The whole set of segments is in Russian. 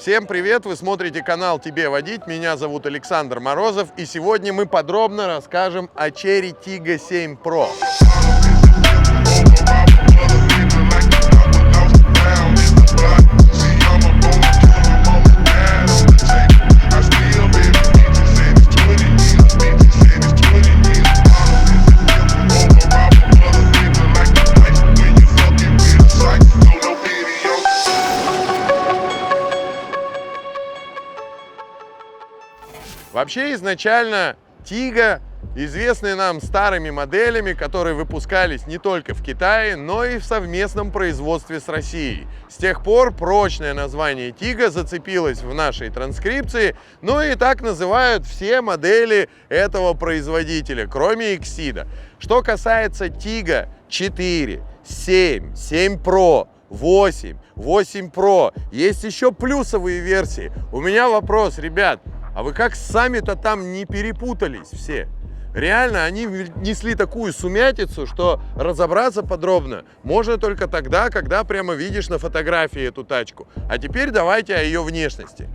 Всем привет! Вы смотрите канал «Тебе водить». Меня зовут Александр Морозов. И сегодня мы подробно расскажем о Cherry Tiggo 7 Pro. Вообще изначально Тига известны нам старыми моделями, которые выпускались не только в Китае, но и в совместном производстве с Россией. С тех пор прочное название Тига зацепилось в нашей транскрипции, ну и так называют все модели этого производителя, кроме Exida. Что касается Тига 4, 7, 7 Pro, 8, 8 Pro, есть еще плюсовые версии. У меня вопрос, ребят, а вы как сами-то там не перепутались все? Реально, они несли такую сумятицу, что разобраться подробно можно только тогда, когда прямо видишь на фотографии эту тачку. А теперь давайте о ее внешности.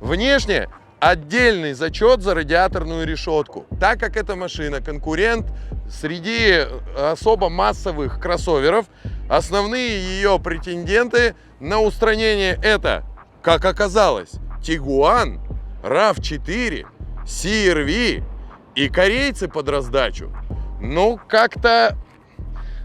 Внешне отдельный зачет за радиаторную решетку. Так как эта машина конкурент среди особо массовых кроссоверов, основные ее претенденты на устранение это, как оказалось, Тигуан RAV4, CRV и корейцы под раздачу. Ну, как-то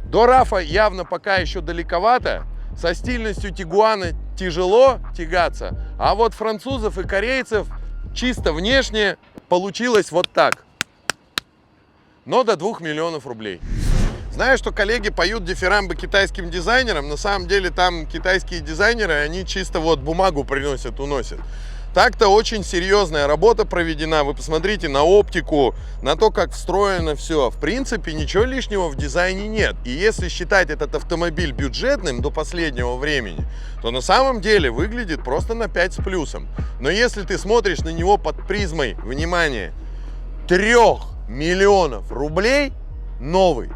до рафа явно пока еще далековато. Со стильностью Тигуана тяжело тягаться, а вот французов и корейцев чисто внешне получилось вот так. Но до 2 миллионов рублей. Знаю, что коллеги поют дифирамбы китайским дизайнерам. На самом деле там китайские дизайнеры, они чисто вот бумагу приносят, уносят. Так-то очень серьезная работа проведена. Вы посмотрите на оптику, на то, как встроено все. В принципе, ничего лишнего в дизайне нет. И если считать этот автомобиль бюджетным до последнего времени, то на самом деле выглядит просто на 5 с плюсом. Но если ты смотришь на него под призмой, внимание, 3 миллионов рублей новый,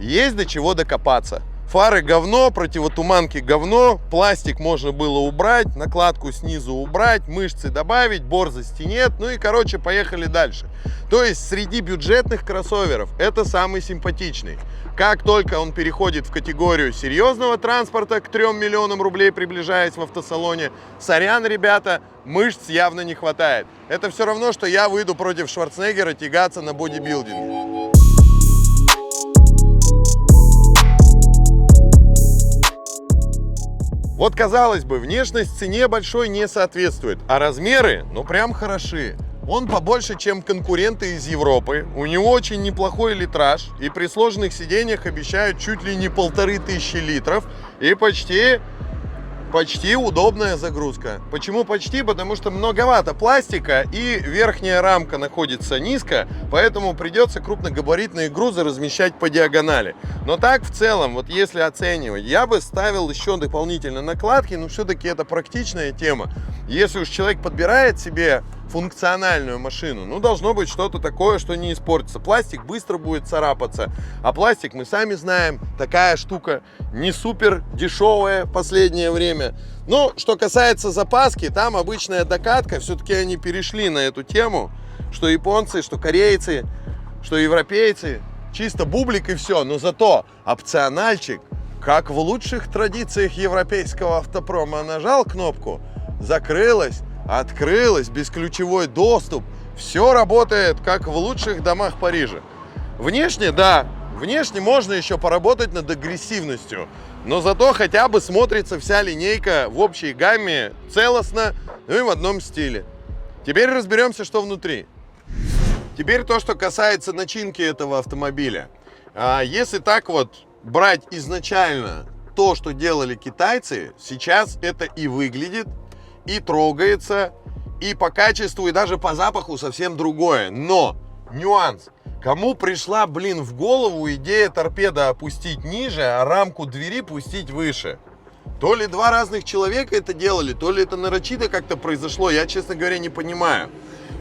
есть до чего докопаться. Фары говно, противотуманки говно, пластик можно было убрать, накладку снизу убрать, мышцы добавить, борзости нет, ну и короче поехали дальше. То есть среди бюджетных кроссоверов это самый симпатичный. Как только он переходит в категорию серьезного транспорта к 3 миллионам рублей, приближаясь в автосалоне, сорян, ребята, мышц явно не хватает. Это все равно, что я выйду против Шварценеггера тягаться на бодибилдинге. Вот, казалось бы, внешность цене большой не соответствует, а размеры, ну, прям хороши. Он побольше, чем конкуренты из Европы, у него очень неплохой литраж, и при сложных сиденьях обещают чуть ли не полторы тысячи литров, и почти почти удобная загрузка. Почему почти? Потому что многовато пластика и верхняя рамка находится низко, поэтому придется крупногабаритные грузы размещать по диагонали. Но так в целом, вот если оценивать, я бы ставил еще дополнительно накладки, но все-таки это практичная тема. Если уж человек подбирает себе функциональную машину, ну, должно быть что-то такое, что не испортится. Пластик быстро будет царапаться, а пластик, мы сами знаем, такая штука не супер дешевая в последнее время. Ну, что касается запаски, там обычная докатка, все-таки они перешли на эту тему, что японцы, что корейцы, что европейцы, чисто бублик и все, но зато опциональчик, как в лучших традициях европейского автопрома, нажал кнопку, закрылась, открылась, бесключевой доступ. Все работает, как в лучших домах Парижа. Внешне, да, внешне можно еще поработать над агрессивностью, но зато хотя бы смотрится вся линейка в общей гамме целостно, ну и в одном стиле. Теперь разберемся, что внутри. Теперь то, что касается начинки этого автомобиля. А если так вот брать изначально то, что делали китайцы, сейчас это и выглядит и трогается, и по качеству, и даже по запаху совсем другое. Но нюанс. Кому пришла, блин, в голову идея торпеда опустить ниже, а рамку двери пустить выше? То ли два разных человека это делали, то ли это нарочито как-то произошло, я, честно говоря, не понимаю.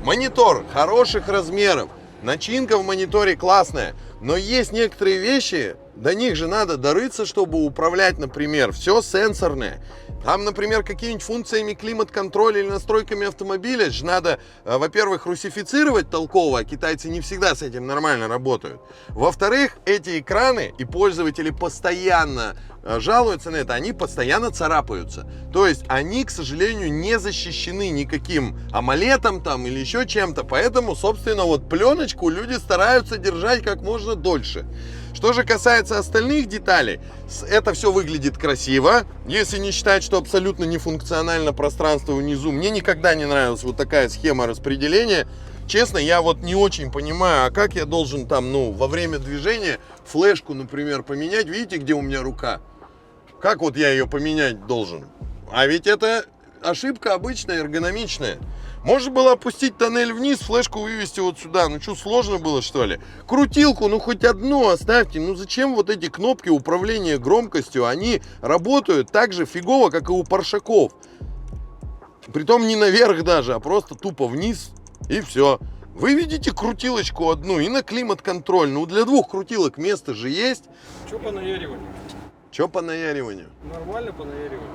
Монитор хороших размеров, начинка в мониторе классная, но есть некоторые вещи, до них же надо дорыться, чтобы управлять, например, все сенсорное. Там, например, какими-нибудь функциями климат-контроля или настройками автомобиля же надо, э, во-первых, русифицировать толково, а китайцы не всегда с этим нормально работают. Во-вторых, эти экраны и пользователи постоянно э, жалуются на это, они постоянно царапаются. То есть они, к сожалению, не защищены никаким амолетом там или еще чем-то, поэтому, собственно, вот пленочку люди стараются держать как можно дольше. Что же касается остальных деталей, это все выглядит красиво, если не считать, что абсолютно нефункционально пространство внизу. Мне никогда не нравилась вот такая схема распределения. Честно, я вот не очень понимаю, а как я должен там, ну, во время движения флешку, например, поменять. Видите, где у меня рука? Как вот я ее поменять должен? А ведь это ошибка обычная, эргономичная. Можно было опустить тоннель вниз, флешку вывести вот сюда. Ну что, сложно было что ли? Крутилку, ну хоть одну оставьте. Ну зачем вот эти кнопки управления громкостью? Они работают так же фигово, как и у паршаков. Притом не наверх даже, а просто тупо вниз и все. Вы видите крутилочку одну и на климат-контроль. Ну для двух крутилок место же есть. Что по наяриванию? Что по наяриванию? Нормально по наяриванию.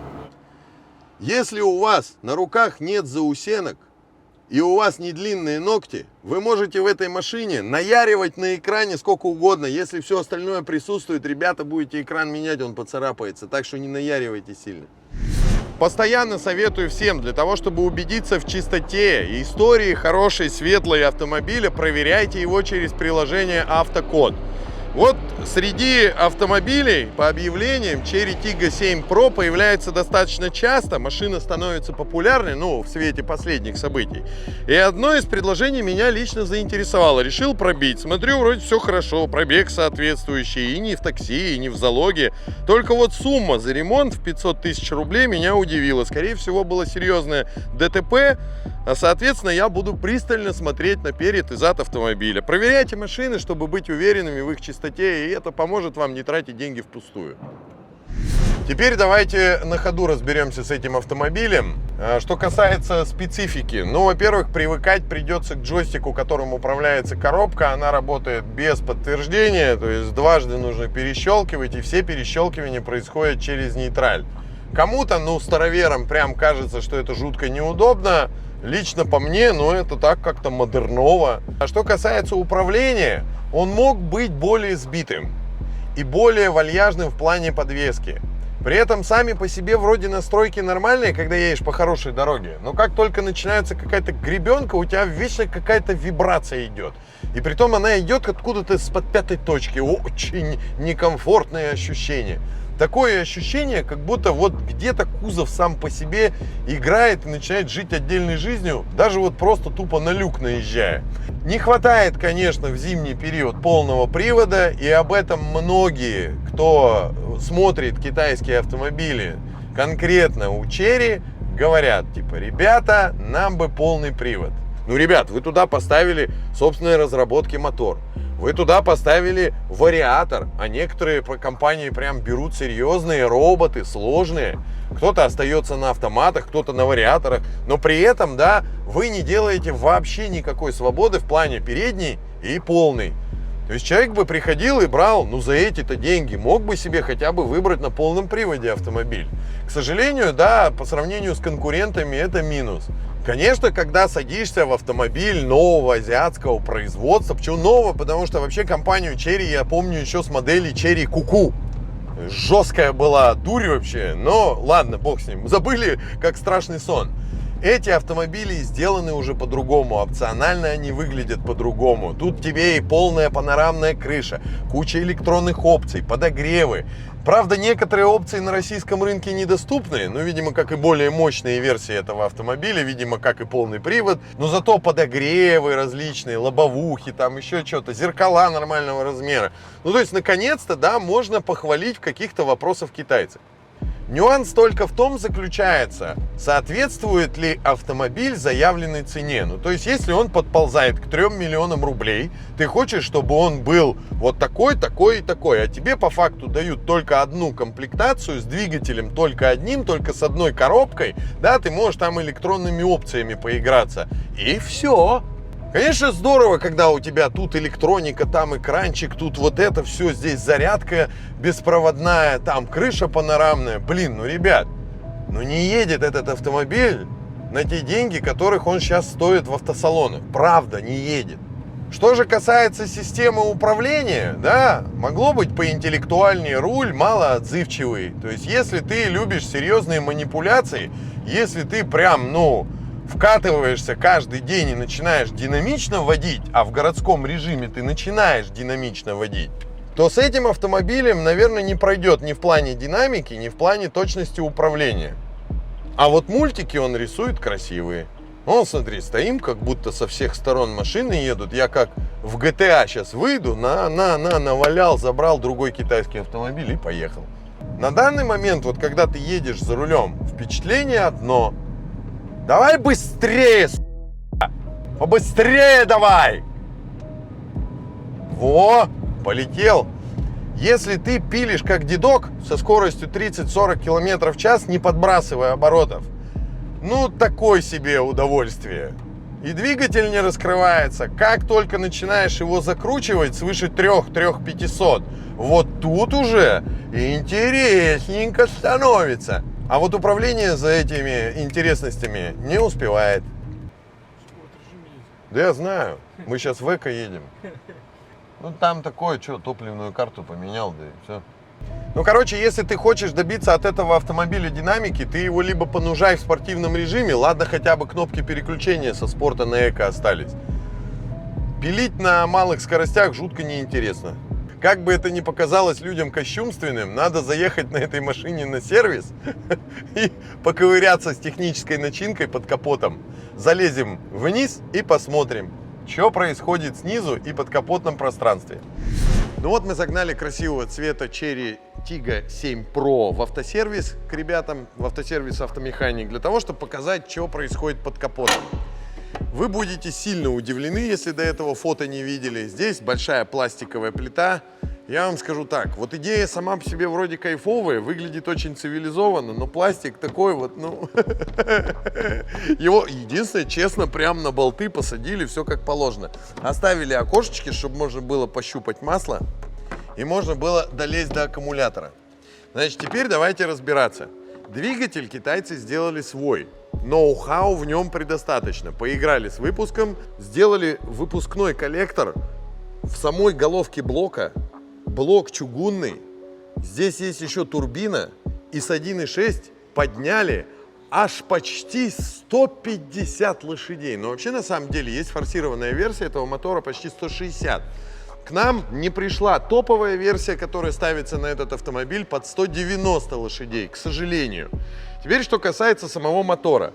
Если у вас на руках нет заусенок, и у вас не длинные ногти, вы можете в этой машине наяривать на экране сколько угодно. Если все остальное присутствует, ребята, будете экран менять, он поцарапается. Так что не наяривайте сильно. Постоянно советую всем, для того, чтобы убедиться в чистоте и истории хорошей, светлой автомобиля, проверяйте его через приложение «Автокод». Вот среди автомобилей по объявлениям Cherry Tiggo 7 Pro появляется достаточно часто. Машина становится популярной, ну, в свете последних событий. И одно из предложений меня лично заинтересовало. Решил пробить. Смотрю, вроде все хорошо, пробег соответствующий. И не в такси, и не в залоге. Только вот сумма за ремонт в 500 тысяч рублей меня удивила. Скорее всего, было серьезное ДТП. А, соответственно, я буду пристально смотреть на перед и зад автомобиля. Проверяйте машины, чтобы быть уверенными в их чистоте, и это поможет вам не тратить деньги впустую. Теперь давайте на ходу разберемся с этим автомобилем. А, что касается специфики, ну, во-первых, привыкать придется к джойстику, которым управляется коробка. Она работает без подтверждения, то есть дважды нужно перещелкивать, и все перещелкивания происходят через нейтраль. Кому-то, ну, староверам прям кажется, что это жутко неудобно. Лично по мне, ну, это так как-то модерново. А что касается управления, он мог быть более сбитым и более вальяжным в плане подвески. При этом сами по себе вроде настройки нормальные, когда едешь по хорошей дороге. Но как только начинается какая-то гребенка, у тебя вечно какая-то вибрация идет. И при том она идет откуда-то с-под пятой точки. Очень некомфортное ощущение такое ощущение, как будто вот где-то кузов сам по себе играет и начинает жить отдельной жизнью, даже вот просто тупо на люк наезжая. Не хватает, конечно, в зимний период полного привода, и об этом многие, кто смотрит китайские автомобили, конкретно у Черри, говорят, типа, ребята, нам бы полный привод. Ну, ребят, вы туда поставили собственные разработки мотор. Вы туда поставили вариатор, а некоторые компании прям берут серьезные роботы, сложные. Кто-то остается на автоматах, кто-то на вариаторах, но при этом, да, вы не делаете вообще никакой свободы в плане передней и полной. То есть человек бы приходил и брал, ну, за эти-то деньги, мог бы себе хотя бы выбрать на полном приводе автомобиль. К сожалению, да, по сравнению с конкурентами это минус. Конечно, когда садишься в автомобиль нового азиатского производства, почему нового? Потому что вообще компанию Cherry я помню еще с модели Cherry Куку. Жесткая была дурь вообще, но ладно, бог с ним. Забыли, как страшный сон. Эти автомобили сделаны уже по-другому, опционально они выглядят по-другому. Тут тебе и полная панорамная крыша, куча электронных опций, подогревы. Правда, некоторые опции на российском рынке недоступны, ну, видимо, как и более мощные версии этого автомобиля, видимо, как и полный привод, но зато подогревы различные, лобовухи, там еще что-то, зеркала нормального размера. Ну, то есть, наконец-то, да, можно похвалить в каких-то вопросах китайцев. Нюанс только в том заключается, соответствует ли автомобиль заявленной цене. Ну, то есть, если он подползает к 3 миллионам рублей, ты хочешь, чтобы он был вот такой, такой и такой, а тебе по факту дают только одну комплектацию с двигателем только одним, только с одной коробкой, да, ты можешь там электронными опциями поиграться. И все. Конечно, здорово, когда у тебя тут электроника, там экранчик, тут вот это все, здесь зарядка беспроводная, там крыша панорамная. Блин, ну, ребят, Но не едет этот автомобиль на те деньги, которых он сейчас стоит в автосалонах. Правда, не едет. Что же касается системы управления, да, могло быть поинтеллектуальнее руль, мало отзывчивый. То есть, если ты любишь серьезные манипуляции, если ты прям, ну, вкатываешься каждый день и начинаешь динамично водить, а в городском режиме ты начинаешь динамично водить, то с этим автомобилем, наверное, не пройдет ни в плане динамики, ни в плане точности управления. А вот мультики он рисует красивые. Вон, смотри, стоим, как будто со всех сторон машины едут. Я как в GTA сейчас выйду, на, на, на, навалял, забрал другой китайский автомобиль и поехал. На данный момент, вот когда ты едешь за рулем, впечатление одно. Давай быстрее, с***. Побыстрее давай! Во, полетел. Если ты пилишь как дедок со скоростью 30-40 км в час, не подбрасывая оборотов, ну, такое себе удовольствие. И двигатель не раскрывается. Как только начинаешь его закручивать свыше 3-3-500, вот тут уже интересненько становится. А вот управление за этими интересностями не успевает. Да я знаю. Мы сейчас в Эко едем. Ну там такое, что, топливную карту поменял, да и все. Ну, короче, если ты хочешь добиться от этого автомобиля динамики, ты его либо понужай в спортивном режиме, ладно, хотя бы кнопки переключения со спорта на эко остались. Пилить на малых скоростях жутко неинтересно. Как бы это ни показалось людям кощунственным, надо заехать на этой машине на сервис и поковыряться с технической начинкой под капотом. Залезем вниз и посмотрим, что происходит снизу и под капотном пространстве. Ну вот мы загнали красивого цвета Cherry Tiggo 7 Pro в автосервис к ребятам, в автосервис автомеханик, для того, чтобы показать, что происходит под капотом. Вы будете сильно удивлены, если до этого фото не видели. Здесь большая пластиковая плита. Я вам скажу так, вот идея сама по себе вроде кайфовая, выглядит очень цивилизованно, но пластик такой вот, ну... Его, единственное, честно, прям на болты посадили, все как положено. Оставили окошечки, чтобы можно было пощупать масло, и можно было долезть до аккумулятора. Значит, теперь давайте разбираться. Двигатель китайцы сделали свой. Ноу-хау в нем предостаточно. Поиграли с выпуском, сделали выпускной коллектор в самой головке блока. Блок чугунный. Здесь есть еще турбина. И с 1.6 подняли аж почти 150 лошадей. Но вообще на самом деле есть форсированная версия этого мотора почти 160. К нам не пришла топовая версия, которая ставится на этот автомобиль под 190 лошадей, к сожалению. Теперь, что касается самого мотора.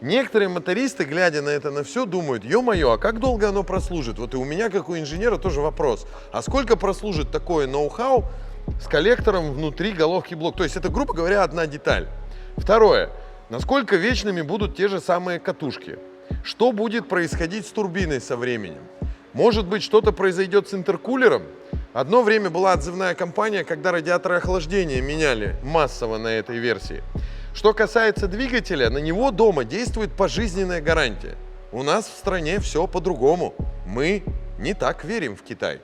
Некоторые мотористы, глядя на это на все, думают, ё-моё, а как долго оно прослужит? Вот и у меня, как у инженера, тоже вопрос. А сколько прослужит такое ноу-хау с коллектором внутри головки блок? То есть это, грубо говоря, одна деталь. Второе. Насколько вечными будут те же самые катушки? Что будет происходить с турбиной со временем? Может быть, что-то произойдет с интеркулером? Одно время была отзывная компания, когда радиаторы охлаждения меняли массово на этой версии. Что касается двигателя, на него дома действует пожизненная гарантия. У нас в стране все по-другому. Мы не так верим в Китай.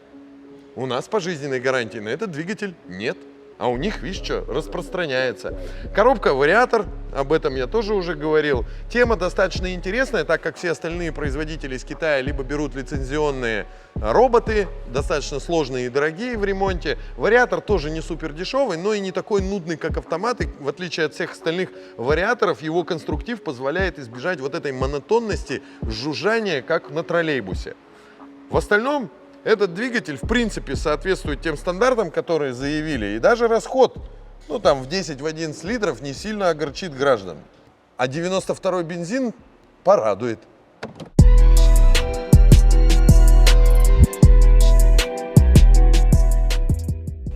У нас пожизненной гарантии на этот двигатель нет. А у них, видишь, что, распространяется. Коробка вариатор, об этом я тоже уже говорил. Тема достаточно интересная, так как все остальные производители из Китая либо берут лицензионные роботы, достаточно сложные и дорогие в ремонте. Вариатор тоже не супер дешевый, но и не такой нудный, как автоматы. В отличие от всех остальных вариаторов, его конструктив позволяет избежать вот этой монотонности жужжания, как на троллейбусе. В остальном этот двигатель, в принципе, соответствует тем стандартам, которые заявили. И даже расход, ну там в 10-11 литров не сильно огорчит граждан. А 92-й бензин порадует.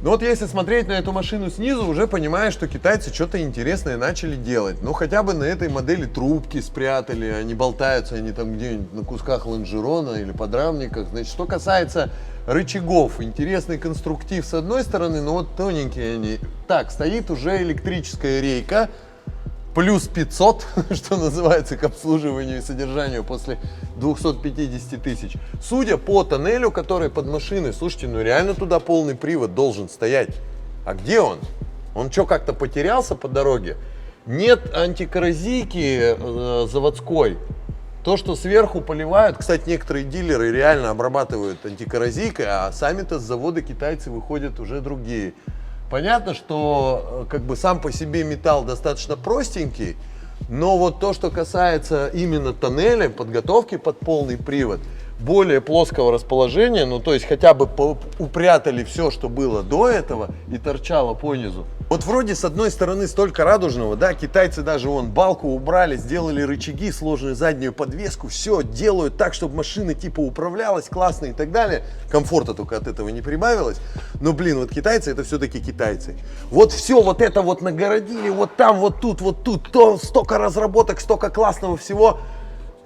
Ну вот если смотреть на эту машину снизу, уже понимаешь, что китайцы что-то интересное начали делать. Ну хотя бы на этой модели трубки спрятали, они болтаются, они там где-нибудь на кусках лонжерона или подрамниках. Значит, что касается рычагов, интересный конструктив с одной стороны, но вот тоненькие они. Так, стоит уже электрическая рейка, плюс 500, что называется, к обслуживанию и содержанию после 250 тысяч. Судя по тоннелю, который под машиной, слушайте, ну реально туда полный привод должен стоять. А где он? Он что, как-то потерялся по дороге? Нет антикоррозийки э, заводской. То, что сверху поливают, кстати, некоторые дилеры реально обрабатывают антикоррозийкой, а сами-то с завода китайцы выходят уже другие. Понятно, что э, как бы сам по себе металл достаточно простенький, но вот то, что касается именно тоннеля, подготовки под полный привод, более плоского расположения, ну то есть хотя бы упрятали все, что было до этого и торчало по низу. Вот вроде с одной стороны столько радужного, да, китайцы даже вон балку убрали, сделали рычаги, сложную заднюю подвеску, все делают так, чтобы машина типа управлялась классно и так далее. Комфорта только от этого не прибавилось. Но, блин, вот китайцы это все-таки китайцы. Вот все вот это вот нагородили, вот там, вот тут, вот тут, то столько разработок, столько классного всего.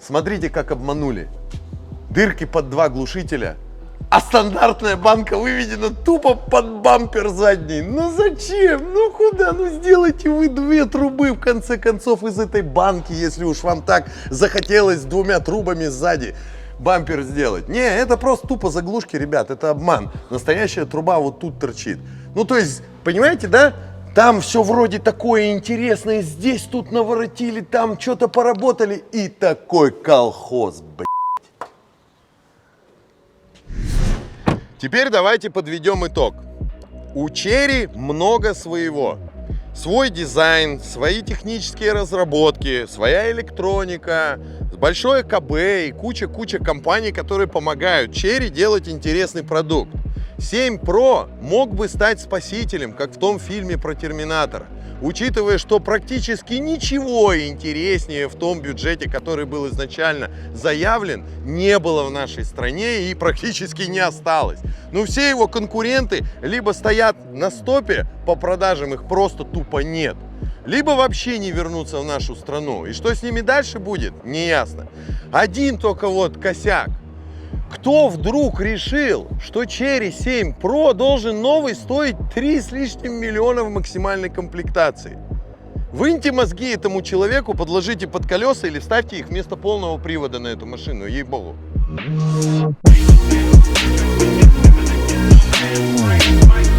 Смотрите, как обманули. Дырки под два глушителя, а стандартная банка выведена тупо под бампер задний. Ну зачем? Ну куда? Ну сделайте вы две трубы в конце концов из этой банки, если уж вам так захотелось двумя трубами сзади бампер сделать. Не, это просто тупо заглушки, ребят, это обман. Настоящая труба вот тут торчит. Ну то есть, понимаете, да? Там все вроде такое интересное, здесь тут наворотили, там что-то поработали и такой колхоз, блядь. Теперь давайте подведем итог. У Черри много своего. Свой дизайн, свои технические разработки, своя электроника, большое КБ и куча-куча компаний, которые помогают Черри делать интересный продукт. 7 Pro мог бы стать спасителем, как в том фильме про Терминатора. Учитывая, что практически ничего интереснее в том бюджете, который был изначально заявлен, не было в нашей стране и практически не осталось. Ну, все его конкуренты либо стоят на стопе, по продажам их просто тупо нет, либо вообще не вернутся в нашу страну. И что с ними дальше будет, неясно. Один только вот косяк. Кто вдруг решил, что Cherry 7 Pro должен новый стоить 3 с лишним миллиона в максимальной комплектации? Выньте мозги этому человеку, подложите под колеса или вставьте их вместо полного привода на эту машину, ей-богу. Right, right.